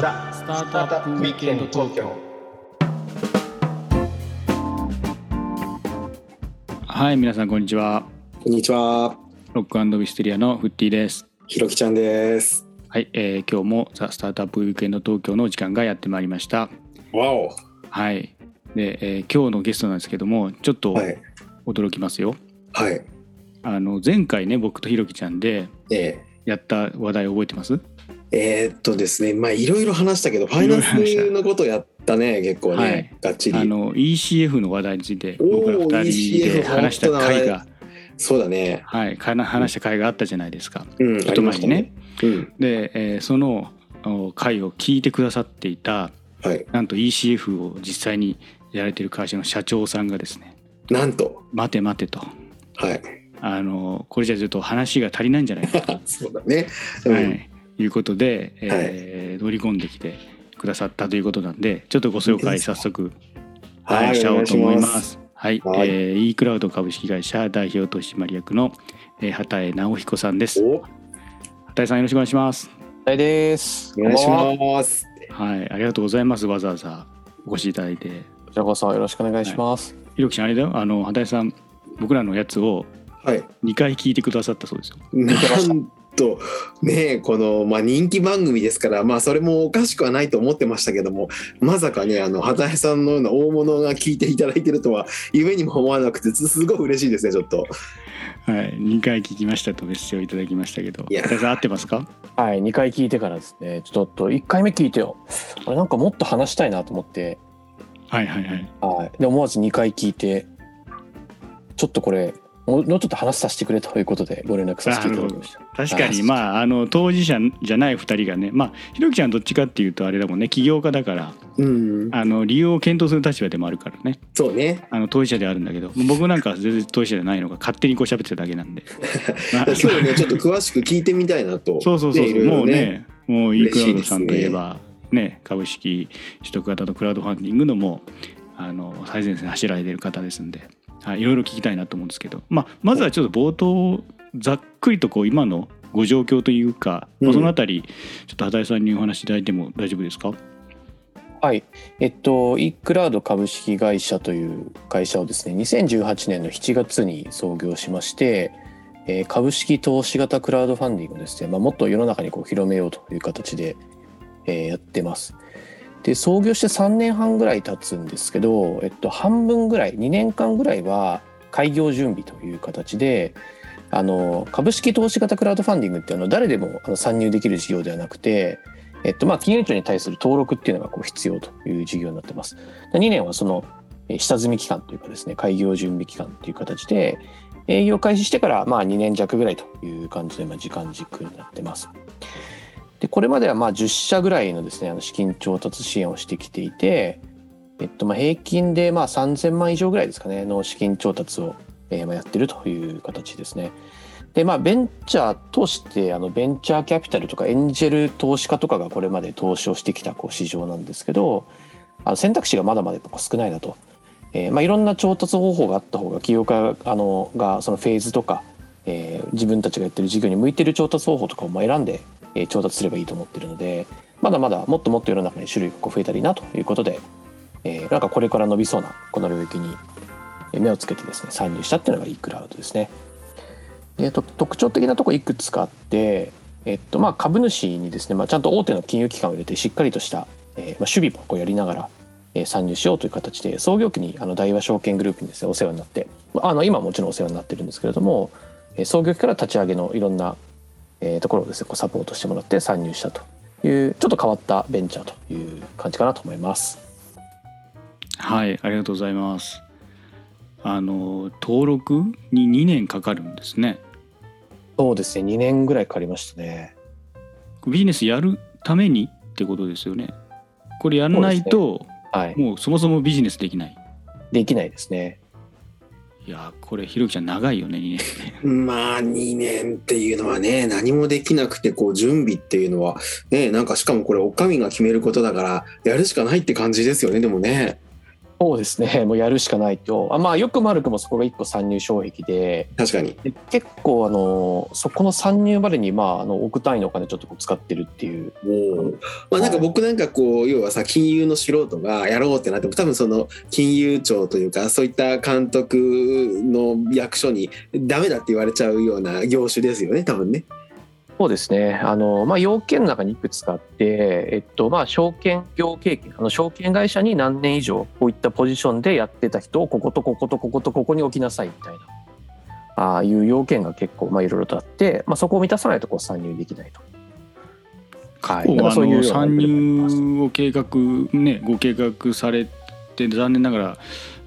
ザ・スタートアップウィークエンド東京はい、皆さんこんにちは。こんにちは、ロックウィステリアのフッティです。ひろきちゃんです。はい、えー今日もザ・スタートアップウィークエンド東京の時間がやってまいりました。わお。はい。で、えー今日のゲストなんですけども、ちょっとはい。驚きますよ。はい。あの前回ね、僕とひろきちゃんでえやった話題覚えてます？ー、えーっとですね、まあいろいろ話したけど、ファイナンスのことやったね、結構ね、はいがっちり。あの ECF の話題について僕ら二人で話した回が、そうだね。はい、話した回があったじゃないですか。うん、ちょっと前にね。うん。で、えーそのお回を聞いてくださっていたはい。なんと ECF を実際にやられてる会社の社長さんがですねなんと。待て待てとはい。あのこれじゃちょっと話が足りないんじゃないかと、そうだね。うんはい、いうことで、えー乗り込んできてくださったということなんでちょっとご紹介早速、はい、しちゃおうと思います。はい、はいえー、e クラウド株式会社代表取締役の、えー、畑江直彦さんです。お、畑江さんよろしくお願いします。大ですお願いします。はい、ありがとうございます。わざわざお越しいただいて。こちらこそよろしくお願いします、ひろきちゃんあれだよ、あの畑江さん僕らのやつをはい。2回聞いてくださったそうですよ。なんとねこの、まあ、人気番組ですから、まあ、それもおかしくはないと思ってましたけどもまさかねあの畑井さんのような大物が聞いていただいてるとは夢にも思わなくてすすごい嬉しいですねちょっと。はい、2回聞きましたとメッセージをいただきましたけど、いや畑井さん合ってますか？はい2回聞いてからですねちょっと1回目聞いてよあれなんかもっと話したいなと思ってはいはいはい。はいで思わず2回聞いてちょっとこれもうちょっと話させてくれということでご連絡させていただきました。確かにあまああの当事者じゃない2人がね、まあひろきちゃんどっちかっていうとあれだもんね、起業家だからうん、あの理由を検討する立場でもあるからね、そうね。あの当事者であるんだけど、僕なんかは全然当事者じゃないのが勝手にこう喋ってただけなんで。ま あ今日ね。ちょっと詳しく聞いてみたいなと。そうそうそう、ねいろいろもうね、もう e クラウドさんといえば、ね、株式取得型とクラウドファンディングのもうあの最前線走られてる方ですんで、はい、いろいろ聞きたいなと思うんですけど、まあ、まずはちょっと冒頭ざっくりとこう今のご状況というか、まあうんそのあたりちょっと畑井さんにお話しいただいても大丈夫ですか？はい。えっと、e クラウド株式会社という会社をですね、2018年の7月に創業しまして、えー株式投資型クラウドファンディングをですね、まあ、もっと世の中にこう広めようという形で、えーやってます。で、創業して3年半ぐらい経つんですけど、えっと、半分ぐらい、2年間ぐらいは開業準備という形で、あの株式投資型クラウドファンディングってあのは誰でもあの参入できる事業ではなくて、えっとまあ、金融庁に対する登録っていうのがこう必要という事業になってます。2年はその下積み期間というかですね開業準備期間という形で営業開始してからまあ2年弱ぐらいという感じでまあ時間軸になってます。でこれまではまあ10社ぐらいのですねあの資金調達支援をしてきていて、えっと、まあ平均でまあ3000万以上ぐらいですかねの資金調達をえーまあやってるという形ですね。でまあベンチャーとしてあのベンチャーキャピタルとかエンジェル投資家とかがこれまで投資をしてきたこう市場なんですけどあの選択肢がまだまだ少ないなと、えーまあ、いろんな調達方法があった方が起業家あのがそのフェーズとか、えー自分たちがやってる事業に向いてる調達方法とかを選んで、え調達すればいいと思ってるのでまだまだもっともっと世の中に種類がこう増えたらいいなということで、えなんかこれから伸びそうなこの領域に目をつけてですね参入したっていうのが e クラウドですね。えーと特徴的なとこいくつかあって、えっとまあ、株主にですね、まあ、ちゃんと大手の金融機関を入れてしっかりとした、えーまあ、守備もこうやりながら、えー参入しようという形で創業期にあの大和証券グループにですねお世話になってまああの今もちろんお世話になってるんですけれども、えー創業期から立ち上げのいろんな、えーところをですねこうサポートしてもらって参入したというちょっと変わったベンチャーという感じかなと思います。はいありがとうございますあの登録に2年かかるんですねそうですね2年ぐらいかかりましたね。ビジネスやるためにってことですよねこれやらないと、はい、もうそもそもビジネスできないできないですね。いやこれひろきちゃん長いよね2年って。まあ2年っていうのはね何もできなくてこう準備っていうのはねなんかしかもこれおかみが決めることだからやるしかないって感じですよねでもね。そうですね。もうやるしかないと。あまあよくも悪くもそこが一個参入障壁で。確かに。で結構あのそこの参入までにまああの億単位のお金ちょっとこう使ってるっていう。まあなんか僕なんかこう要はさ金融の素人がやろうってなっても多分その金融庁というかそういった監督の役所にダメだって言われちゃうような業種ですよね多分ね。そうですね。あの、まあ、要件の中にいくつかあって、えっと、まあ、証券業経験、あの、証券会社に何年以上、こういったポジションでやってた人を、こことこことこことここに置きなさいみたいな、ああいう要件が結構、まあ、いろいろとあって、まあ、そこを満たさないと、こう、参入できないと。はい。あかそういう参入を計画ねご計画されて残念ながら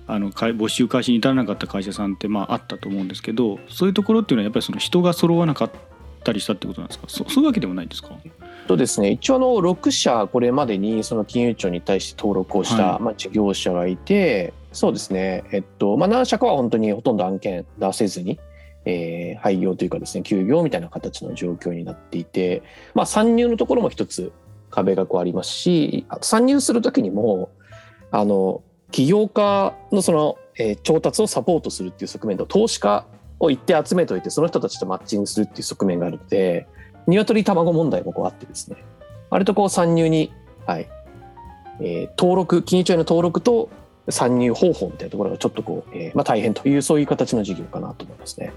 あのか募集開始に至らなかった会社さんってまああったと思うんですけどそういうところっていうのはやっぱりその人が揃わなかったりしたってことなんですか？そそういうわけでもないんですか？とですね、一応あの6社これまでにその金融庁に対して登録をした、はい。まあ、事業者がいてそうですね、えっとまあ、何社かは本当にほとんど案件出せずに、えー廃業というかですね休業みたいな形の状況になっていて、まあ、参入のところも一つ壁がこうありますし参入する時にもあの起業家のその、えー調達をサポートするっていう側面と投資家を一定集めといてその人たちとマッチングするっていう側面があるので鶏卵問題もこうあってですね割とこう参入に、はいえー登録金融庁への登録と参入方法みたいなところがちょっとこう、えーまあ、大変というそういう形の事業かなと思いますね。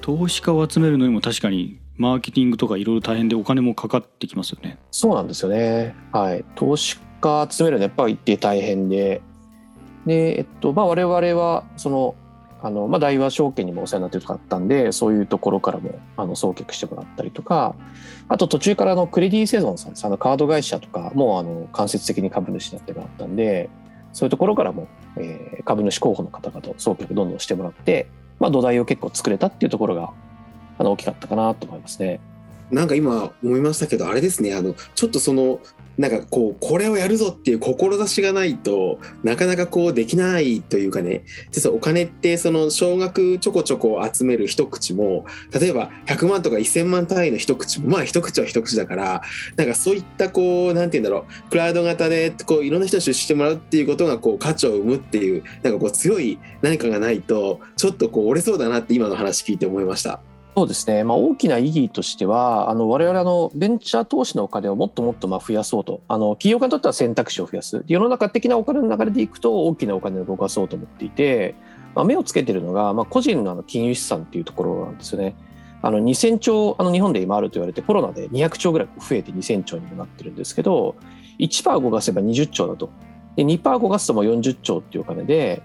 投資家を集めるのにも確かにマーケティングとかいろいろ大変でお金もかかってきますよね。そうなんですよね。はい。投資家集めるのはやっぱり一定大変で、で、えっと、まあ我々は、その、あの、まあ大和証券にもお世話になってるとかあったんで、そういうところからも、あの、送客してもらったりとか、あと途中からの、クレディセゾンさんです、あの、カード会社とかも、あの、間接的に株主になってもらったんで、そういうところからも、えー株主候補の方々を送客どんどんしてもらって、まあ土台を結構作れたっていうところが、あの、大きかったかなと思いますね。なんか今思いましたけどあれですねあのちょっとそのなんかこうこれをやるぞっていう志がないとなかなかこうできないというかね実はお金ってその少額ちょこちょこ集める一口も例えば100万とか1000万単位の一口もまあ一口は一口だからなんかそういったこうなんて言うんだろうクラウド型でこういろんな人に出資してもらうっていうことがこう価値を生むっていうなんかこう強い何かがないとちょっとこう折れそうだなって今の話聞いて思いました。そうですね、まあ、大きな意義としてはあの我々あのベンチャー投資のお金をもっともっとまあ増やそうと。あの企業家にとっては選択肢を増やす。世の中的なお金の流れでいくと大きなお金を動かそうと思っていて、まあ、目をつけているのが、まあ、個人のあの金融資産っていうところなんですよね。あの2000兆あの日本で今あると言われてコロナで200兆ぐらい増えて2000兆にもなってるんですけど1%動かせば20兆だと。で2%動かすともう40兆っていうお金で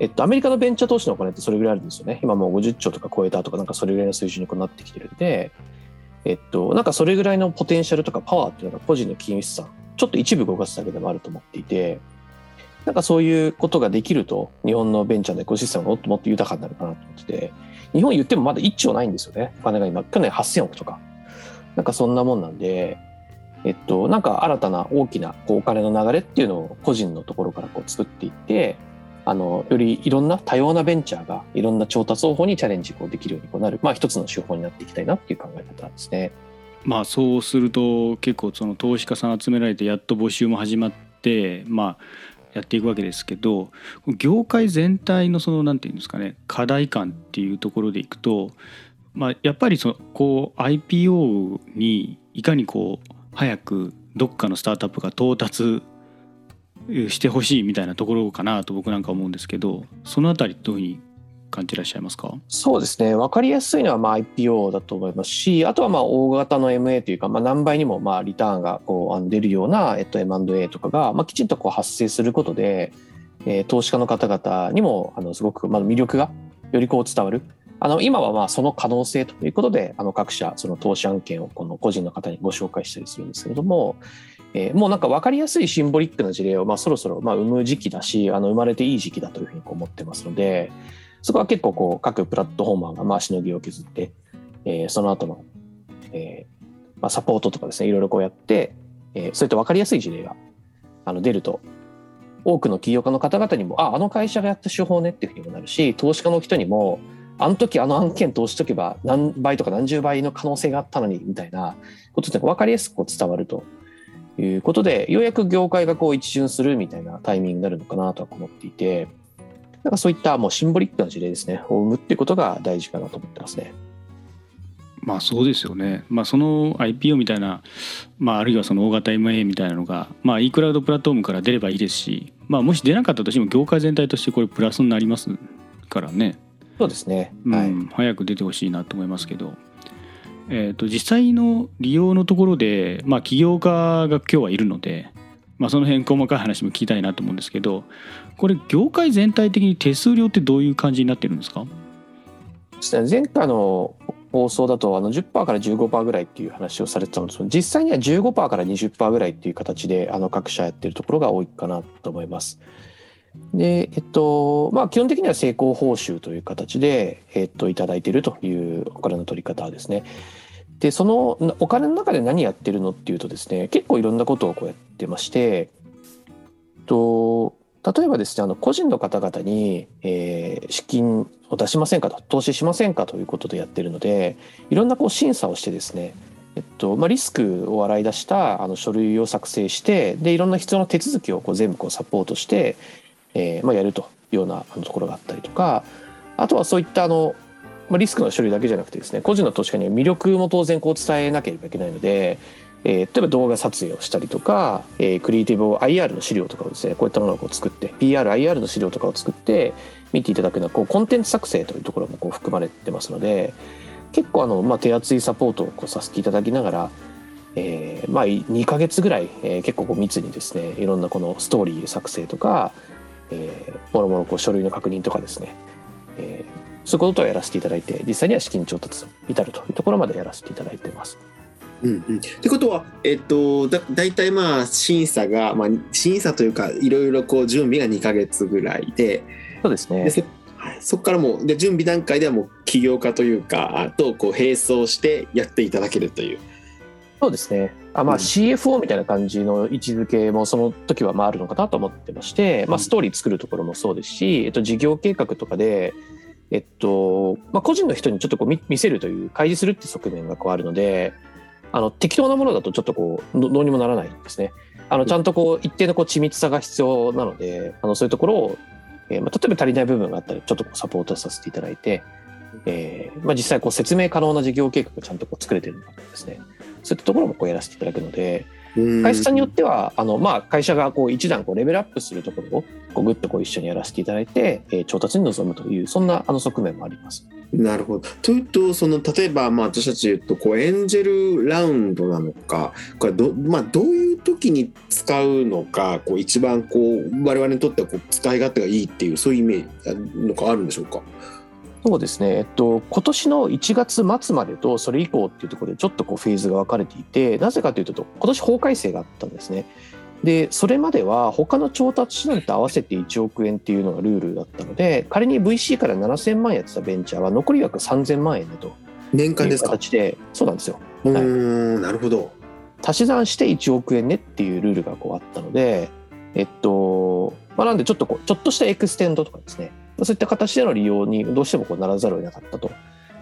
えっと、アメリカのベンチャー投資のお金ってそれぐらいあるんですよね。今もう50兆とか超えたとか、なんかそれぐらいの水準にこうなってきてるんで、えっと、なんかそれぐらいのポテンシャルとかパワーっていうのが個人の金融資産、ちょっと一部動かすだけでもあると思っていて、なんかそういうことができると、日本のベンチャーのエコシステムがもっともっと豊かになるかなと思ってて、日本言ってもまだ1兆ないんですよね。お金が今、去年8000億とか。なんかそんなもんなんで、えっと、なんか新たな大きなこうお金の流れっていうのを個人のところからこう作っていって、あのよりいろんな多様なベンチャーがいろんな調達方法にチャレンジこうできるようにこうなる、まあ、一つの手法になっていきたいなっていう考え方ですね。まあそうすると結構その投資家さん集められてやっと募集も始まってまあやっていくわけですけど業界全体のそのなんていうんですかね課題感っていうところでいくと、まあ、やっぱりそのこう IPO にいかにこう早くどっかのスタートアップが到達してほしいみたいなところかなと僕なんか思うんですけどそのあたりどういうふうに感じてらっしゃいますか？そうですね分かりやすいのはまあ IPO だと思いますしあとはまあ大型の MA というか、まあ、何倍にもまあリターンがこうあの出るような、えっと、M&A とかが、まあ、きちんとこう発生することで、えー投資家の方々にもあのすごくまあ魅力がよりこう伝わる。あの今はまあその可能性ということであの各社その投資案件をこの個人の方にご紹介したりするんですけれども、えーもうなんか分かりやすいシンボリックな事例をまあそろそろまあ生む時期だしあの生まれていい時期だというふうに思ってますのでそこは結構こう各プラットフォーマーがまあしのぎを削って、えーその後の、えーまあ、サポートとかですねいろいろこうやって、えーそういった分かりやすい事例があの出ると多くの起業家の方々にもああの会社がやった手法ねっていうふうにもなるし投資家の人にもあの時あの案件投資しとけば何倍とか何十倍の可能性があったのにみたいなことって分かりやすく伝わるということで、ようやく業界がこう一巡するみたいなタイミングになるのかなとは思っていて、なんかそういったもうシンボリックな事例ですね、を生むっていうことが大事かなと思ってますね。まあそうですよね。まあその IPO みたいな、まああるいはその大型 MA みたいなのが、まあ e クラウドプラットフォームから出ればいいですし、まあもし出なかったとしても業界全体としてこれプラスになりますからね。そうですね。うん、はい。早く出てほしいなと思いますけど。えー、と実際の利用のところで、まあ、起業家が今日はいるので、まあ、その辺細かい話も聞きたいなと思うんですけどこれ業界全体的に手数料ってどういう感じになってるんですか？前回の放送だとあの10%から15%ぐらいっていう話をされてたんですけど実際には15%から20%ぐらいっていう形であの各社やってるところが多いかなと思います。で、えっと、まあ基本的には成功報酬という形で、えっと、いただいているというお金の取り方ですね。で、そのお金の中で何やってるのっていうとですね、結構いろんなことをこうやってまして、と例えばですね、あの個人の方々に、えー資金を出しませんかと、投資しませんかということでやってるので、いろんなこう審査をしてですね、えっとまあ、リスクを洗い出したあの書類を作成してでいろんな必要な手続きをこう全部こうサポートして、えーまあ、やるというようなところがあったりとかあとはそういったあの、まあ、リスクの処理だけじゃなくてですね個人の投資家には魅力も当然こう伝えなければいけないので、えー例えば動画撮影をしたりとか、えークリエイティブを IR の資料とかをですねこういったものをこう作って PRIR の資料とかを作って見ていただくようなこうコンテンツ作成というところもこう含まれてますので結構あの、まあ、手厚いサポートをこうさせていただきながら、えーまあ、2ヶ月ぐらい、えー結構こう密にですねいろんなこのストーリー作成とか、えー、もろもろこう書類の確認とかですね、えーそういうことをやらせていただいて実際には資金調達に至るというところまでやらせていただいてます。うんうん、ってことは、えっと、だ大体まあ審査が、まあ、審査というかいろいろこう準備が2ヶ月ぐらいでそうですねでそはいそこからもうで準備段階ではもう起業家というかあとこう並走してやっていただけるという。そうですね。あまあうん CFO みたいな感じの位置づけもその時はまああるのかなと思ってまして、まあ、ストーリー作るところもそうですし、えっと、事業計画とかで、えっとまあ、個人の人にちょっとこう見見せるという開示するって側面がこうあるのであの適当なものだとちょっとこうどどうにもならないんですね。あのちゃんとこう一定のこう緻密さが必要なのであのそういうところを、えーまあ、例えば足りない部分があったらちょっとこうサポートさせていただいて、えーまあ、実際こう説明可能な事業計画がちゃんとこう作れてるのかですねそういったところもこうやらせていただくのでうん会社さんによってはあの、まあ、会社がこう一段こうレベルアップするところをこうぐっとこう一緒にやらせていただいて、えー調達に臨むというそんなあの側面もあります。なるほど。というとその例えばまあ私たち言うとこうエンジェルラウンドなのかこれど,、まあ、どういう時に使うのかこう一番こう我々にとってはこう使い勝手がいいっていうそういうイメージのかあるんでしょうか？そうですね、えっと、今年の1月末までとそれ以降っていうところでちょっとこうフェーズが分かれていてなぜかというと今年法改正があったんですね。でそれまでは他の調達手段と合わせて1億円っていうのがルールだったので仮に VC から7000万円やってたベンチャーは残り枠3000万円だと年間ですか？形でそうなんですようーんなるほど。足し算して1億円ねっていうルールがこうあったので、えっと、まあ、なんでちょっとこう、ちょっとしたエクステンドとかですね、そういった形での利用にどうしてもこうならざるを得なかったと。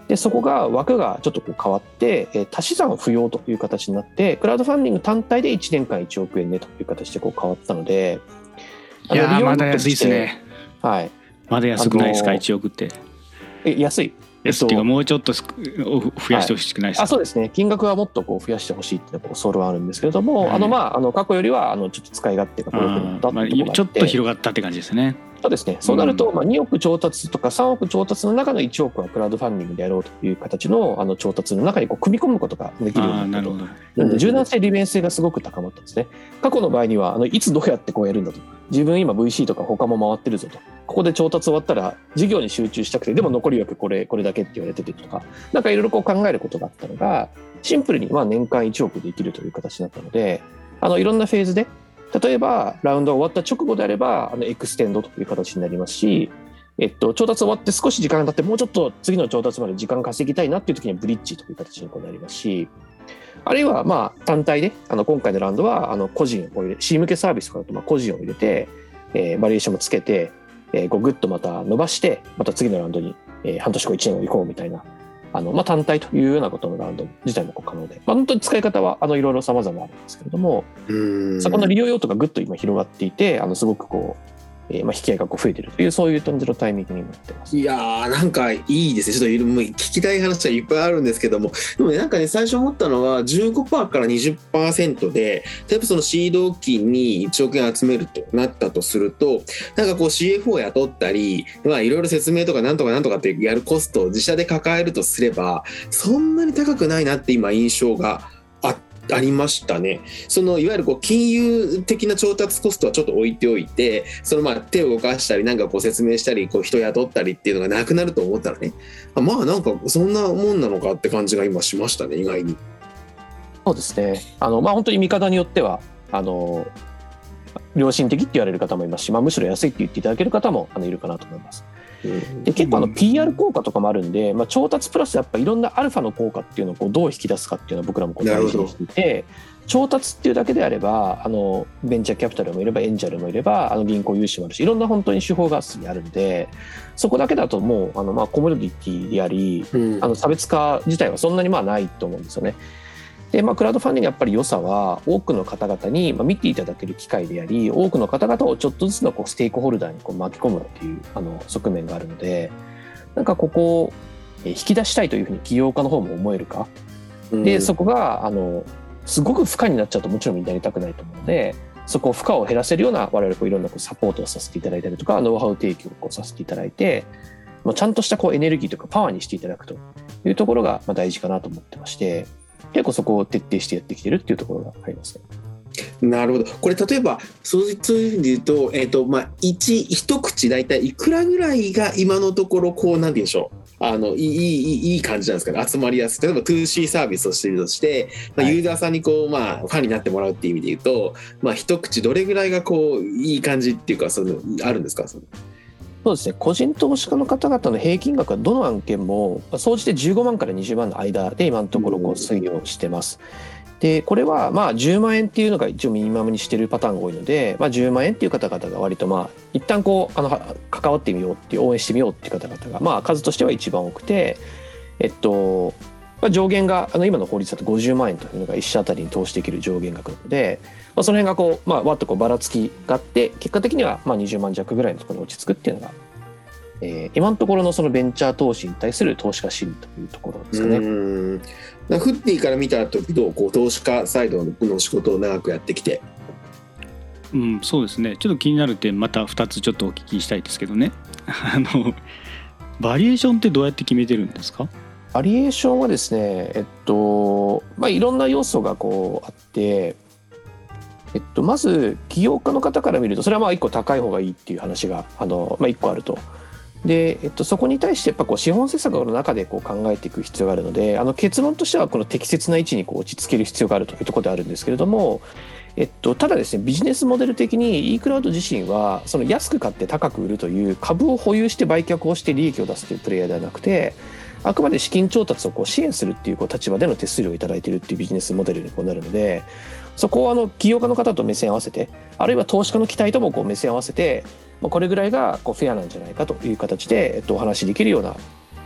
で、そこが枠がちょっとこう変わって、えー足し算不要という形になって、クラウドファンディング単体で1年間1億円ねという形でこう変わったので、いやまだ安いですね。はい。まだ安くないですか、あのー1億って。え安い。安いっていうかもうちょっと増やしてほしくないですか、あそうですね金額はもっとこう増やしてほしいっていうソウルはあるんですけれども、はいあのまああの過去よりはあのちょっと使い勝手がこう良くなったあーまあちょっと広がったって感じですね。そうですね。そうなると、まあ、2億調達とか3億調達の中の1億はクラウドファンディングでやろうという形のあの調達の中にこう組み込むことができるようになったと。なので柔軟性、利便性がすごく高まったんですね。過去の場合には、あのいつどうやってこうやるんだと。自分今 VC とか他も回ってるぞと。ここで調達終わったら事業に集中したくて、でも残り枠これ、これだけって言われててとか、なんかいろいろこう考えることがあったのが、シンプルにまあ年間1億できるという形になったので、あのいろんなフェーズで、例えばラウンドが終わった直後であれば、あのエクステンドという形になりますし、えっと、調達終わって少し時間が経って、もうちょっと次の調達まで時間稼ぎたいなっていう時にはブリッジという形になりますし、あるいはまあ単体で、あの今回のラウンドはあの個人を入れ、C 向けサービスとかだとまあ個人を入れて、えーバリエーションもつけて、えー、こうグッとまた伸ばして、また次のラウンドに、えー半年後1年後行こうみたいな、あのまあ、単体というようなことのラウンド自体も可能で、まあ、本当に使い方はあのいろいろ様々あるんですけれども、うん。そこの利用用途がぐっと今広がっていて、あのすごくこう、えーまあ、引き合いがこう増えてるという、そういう感じのタイミングになってます。いやーなんかいいですねちょっともう聞きたい話はいっぱいあるんですけどもでもねなんかね最初思ったのは15%から20%で例えばそのシード期に1億円集めるとなったとするとなんかこう CFO を雇ったりまあいろいろ説明とかなんとかなんとかってやるコストを自社で抱えるとすればそんなに高くないなって今印象がありましたね。そのいわゆるこう金融的な調達コストはちょっと置いておいて、そのまあ手を動かしたり、なんかこう説明したり、こう人雇ったりっていうのがなくなると思ったらね、あまあなんかそんなもんなのかって感じが今しましたね、意外に。そうですね。あの、まあ、本当に見方によっては、あの、良心的って言われる方もいますし、まあ、むしろ安いって言っていただける方もあのいるかなと思います。で結構あの PR 効果とかもあるんで、まあ、調達プラスやっぱいろんなアルファの効果っていうのをこうどう引き出すかっていうのは僕らもこう大事にしていて調達っていうだけであればあのベンチャーキャピタルもいればエンジェルもいればあの銀行融資もあるしいろんな本当に手法がすでにあるんでそこだけだともうあのまあコモディティでありうん。あの差別化自体はそんなにまあないと思うんですよね。で、まあ、クラウドファンディングやっぱり良さは多くの方々にまあ見ていただける機会であり多くの方々をちょっとずつのこうステークホルダーにこう巻き込むっていうあの側面があるのでなんかここをえー引き出したいというふうに起業家の方も思えるか？でそこがあのすごく負荷になっちゃうともちろんみんなやりたくないと思うのでそこを負荷を減らせるような我々こういろんなこうサポートをさせていただいたりとかノウハウ提供をこうさせていただいてもうちゃんとしたこうエネルギーとかパワーにしていただくというところがまあ大事かなと思ってまして結構そこを徹底してやってきてるっていうところがありますね。なるほど。これ例えばそういうそういうふうに言うと、えっ、とまあ一一口大体いくらぐらいが今のところこうなんでしょう。あのいいいいいい感じなんですかね集まりやすい例えば 2C サービスをしているとして、まあ、はいユーザーさんにこう、まあ、ファンになってもらうっていう意味で言うと、まあ、一口どれぐらいがこういい感じっていうかそのあるんですか？そのそうですね個人投資家の方々の平均額はどの案件も総じて15万から20万の間で今のところこう推移をしてます。でこれはまあ10万円っていうのが一応ミニマムにしてるパターンが多いので、まあ、10万円っていう方々が割とまあ一旦こうあの関わってみようっていう応援してみようっていう方々がまあ数としては一番多くてえっと、まあ、上限があの今の法律だと50万円というのが一社あたりに投資できる上限額なので、まあ、その辺がこう、まあ、わっとこうばらつきがあって結果的にはまあ20万弱ぐらいのところに落ち着くっていうのが、えー今のところのそのベンチャー投資に対する投資家心理というところですかね。うんフッティから見た時どうこう投資家サイドの仕事を長くやってきて。うん、そうですねちょっと気になる点また2つちょっとお聞きしたいですけどね あのバリエーションってどうやって決めてるんですか？バリエーションはですね、えっと、まあ、いろんな要素がこうあって、えっと、まず起業家の方から見るとそれはまあ一個高い方がいいっていう話があの、まあ、一個あると。で、えっと、そこに対してやっぱこう資本政策の中でこう考えていく必要があるのであの結論としてはこの適切な位置にこう落ち着ける必要があるというところであるんですけれども、えっと、ただですねビジネスモデル的に e クラウド自身はその安く買って高く売るという株を保有して売却をして利益を出すというプレイヤーではなくてあくまで資金調達をこう支援するっていうこう立場での手数料をいただいているっていうビジネスモデルにこうなるのでそこをあの起業家の方と目線を合わせてあるいは投資家の期待ともこう目線を合わせて、まあ、これぐらいがこうフェアなんじゃないかという形で、えっと、お話しできるような、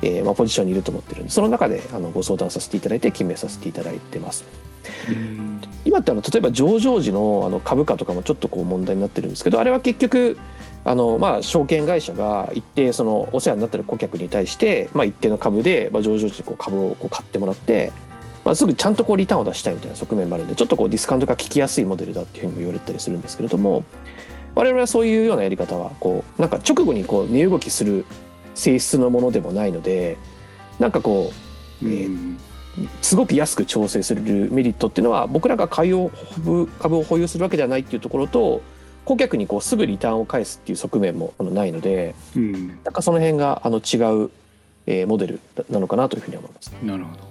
えーまあ、ポジションにいると思ってるんでその中であのご相談させていただいて決めさせていただいてます。今ってあの例えば上場時のあの株価とかもちょっとこう問題になってるんですけどあれは結局あのまあ証券会社が一定そのお世話になってる顧客に対してまあ一定の株でまあ上場時にこう株をこう買ってもらってまあすぐちゃんとこうリターンを出したいみたいな側面もあるんでちょっとこうディスカウントが効きやすいモデルだっていうふうにも言われたりするんですけれども我々はそういうようなやり方はこうなんか直後にこう値動きする性質のものでもないのでなんかこうえーすごく安く調整するメリットっていうのは僕らが買いを株を保有するわけではないっていうところと顧客にこうすぐリターンを返すっていう側面もあのないのでうん、なんかその辺があの違う、えーモデルなのかなというふうに思います。なるほど。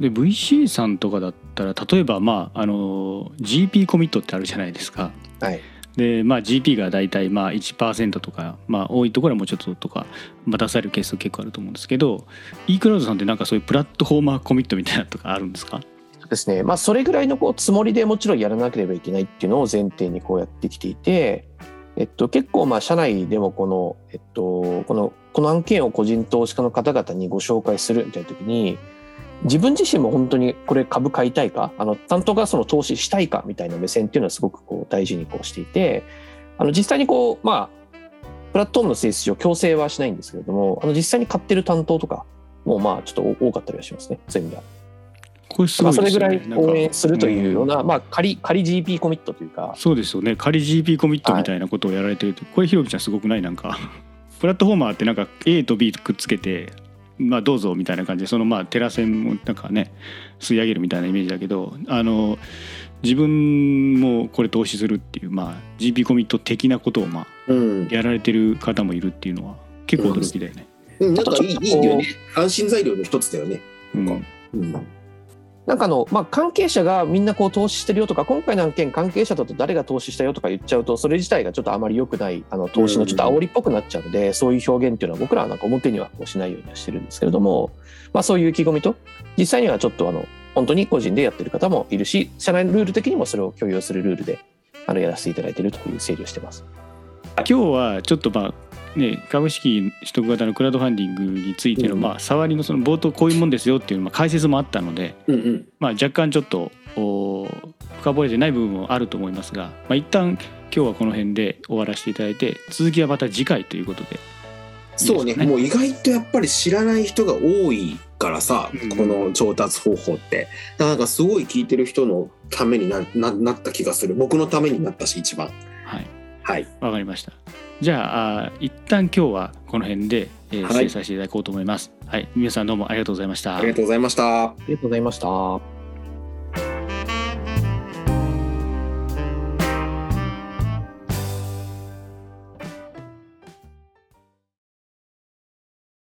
で VC さんとかだったら例えばまああの GP コミットってあるじゃないですか。はい、でまあ GP が大体まあ1%とかまあ多いところはもうちょっととかまあ出されるケース結構あると思うんですけど e クラウドさんってなんかそういうプラットフォーマーコミットみたいなとかあるんですか？ですね。まあ、それぐらいのこうつもりでもちろんやらなければいけないっていうのを前提にこうやってきていて、えっと、結構まあ社内でもこの、えっと、このこの案件を個人投資家の方々にご紹介するみたいな時に自分自身も本当にこれ株買いたいか？あの担当がその投資したいか？みたいな目線っていうのはすごくこう大事にこうしていてあの実際にこうまあプラットフォームの性質上強制はしないんですけれどもあの実際に買ってる担当とかもまあちょっと多かったりはしますね。そういう意味では。これすまあ、ごいですよね。それぐらい応援するというようなな、まあ、仮仮 GP コミットというか、そうですよね。仮 GP コミットみたいなことをやられてるって、これひろきちゃんすごくない？なんかプラットフォーマーってなんか A と B くっつけてまあどうぞみたいな感じでそのまあテラ線もなんかね吸い上げるみたいなイメージだけどあの自分もこれ投資するっていうまあ GP コミット的なことをまあうん、やられてる方もいるっていうのは結構驚きだよね。うん。なんかいいいいよね。こ安心材料の一つだよね。うん。うんなんかあの、まあ、関係者がみんなこう投資してるよとか、今回の案件、関係者だと誰が投資したよとか言っちゃうと、それ自体がちょっとあまり良くない、あの投資のちょっと煽りっぽくなっちゃうので、そういう表現っていうのは僕らはなんか表にはこうしないようにはしてるんですけれども、まあ、そういう意気込みと、実際にはちょっとあの本当に個人でやってる方もいるし、社内のルール的にもそれを許容するルールであのやらせていただいているという整理をしてます。今日はちょっとまあね株式取得型のクラウドファンディングについてのうんまあ触りのその冒頭こういうもんですよっていうまあ解説もあったので、うんうん。まあ、若干ちょっとお深掘れてない部分もあると思いますが、まあ、一旦今日はこの辺で終わらせていただいて続きはまた次回ということで。そうねもう意外とやっぱり知らない人が多いからさ、うん。この調達方法って。なんかすごい聞いてる人のためになななった気がする。僕のためになったし一番はい。はいわかりました。じゃああー一旦今日はこの辺で、えーはい。失礼させていただこうと思います。はい。皆さんどうもありがとうございました。ありがとうございました。ありがとうございました。